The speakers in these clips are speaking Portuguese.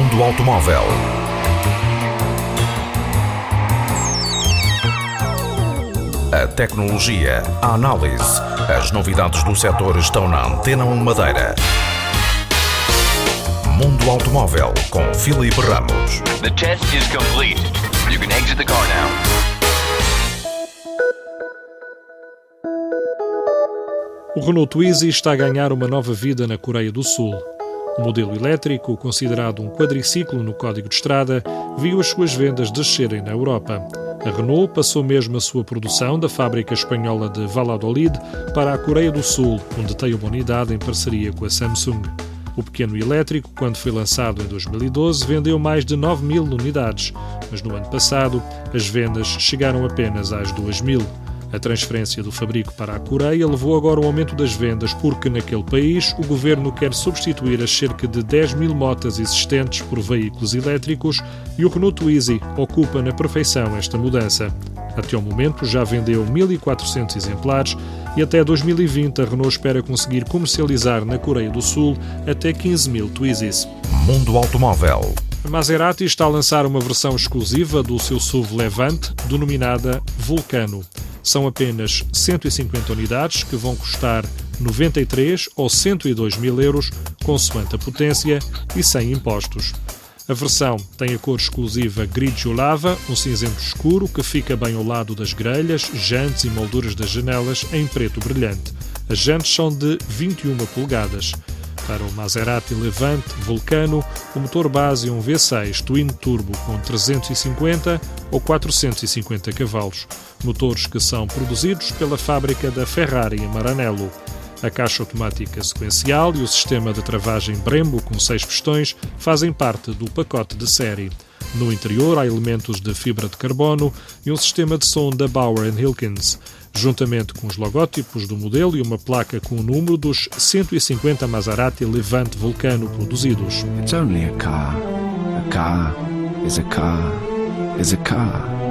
automóvel. A tecnologia, a análise, as novidades do setor estão na Antena 1 Madeira. Mundo Automóvel com Filipe Ramos. The test is complete. You can exit the car now. O Renault Twizy está a ganhar uma nova vida na Coreia do Sul. O modelo elétrico, considerado um quadriciclo no código de estrada, viu as suas vendas descerem na Europa. A Renault passou mesmo a sua produção da fábrica espanhola de Valladolid para a Coreia do Sul, onde tem uma unidade em parceria com a Samsung. O pequeno elétrico, quando foi lançado em 2012, vendeu mais de 9 mil unidades, mas no ano passado as vendas chegaram apenas às 2 mil. A transferência do fabrico para a Coreia levou agora ao aumento das vendas, porque naquele país o governo quer substituir as cerca de 10 mil motas existentes por veículos elétricos e o Renault Twizy ocupa na perfeição esta mudança. Até ao momento já vendeu 1.400 exemplares e até 2020 a Renault espera conseguir comercializar na Coreia do Sul até 15 mil Twizys. Mundo Automóvel. A Maserati está a lançar uma versão exclusiva do seu SUV Levante, denominada Vulcano. São apenas 150 unidades que vão custar 93 ou 102 mil euros, consoante a potência e sem impostos. A versão tem a cor exclusiva grigio lava, um cinzento escuro que fica bem ao lado das grelhas, jantes e molduras das janelas em preto brilhante. As jantes são de 21 polegadas. Para o Maserati Levante Vulcano, o motor base é um V6 Twin Turbo com 350 ou 450 cavalos, motores que são produzidos pela fábrica da Ferrari em Maranello. A caixa automática sequencial e o sistema de travagem Brembo com seis pistões fazem parte do pacote de série. No interior há elementos de fibra de carbono e um sistema de som da Bauer Hilkins juntamente com os logótipos do modelo e uma placa com o número dos 150 Maserati Levante Vulcano produzidos. It's only a car. A car is a car is a car.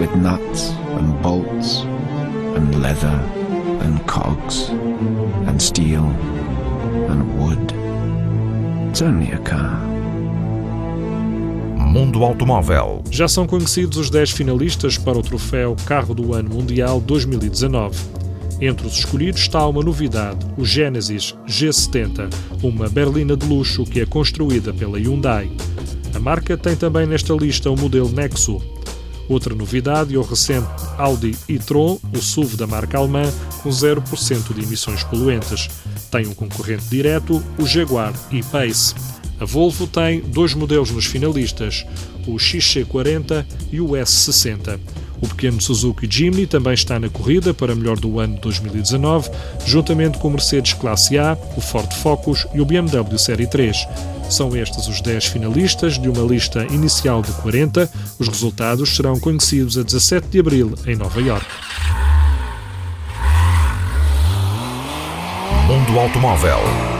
With nuts and bolts and leather and cogs and steel and wood. It's only a car. Mundo Automóvel. Já são conhecidos os 10 finalistas para o troféu Carro do Ano Mundial 2019. Entre os escolhidos está uma novidade, o Genesis G70, uma berlina de luxo que é construída pela Hyundai. A marca tem também nesta lista o modelo Nexo. Outra novidade é o recente Audi e-tron, o SUV da marca alemã, com 0% de emissões poluentes. Tem um concorrente direto, o Jaguar e-Pace. A Volvo tem dois modelos nos finalistas, o XC40 e o S60. O pequeno Suzuki Jimny também está na corrida para melhor do ano de 2019, juntamente com o Mercedes Classe A, o Ford Focus e o BMW Série 3. São estes os 10 finalistas de uma lista inicial de 40. Os resultados serão conhecidos a 17 de abril em Nova York. Mundo Automóvel.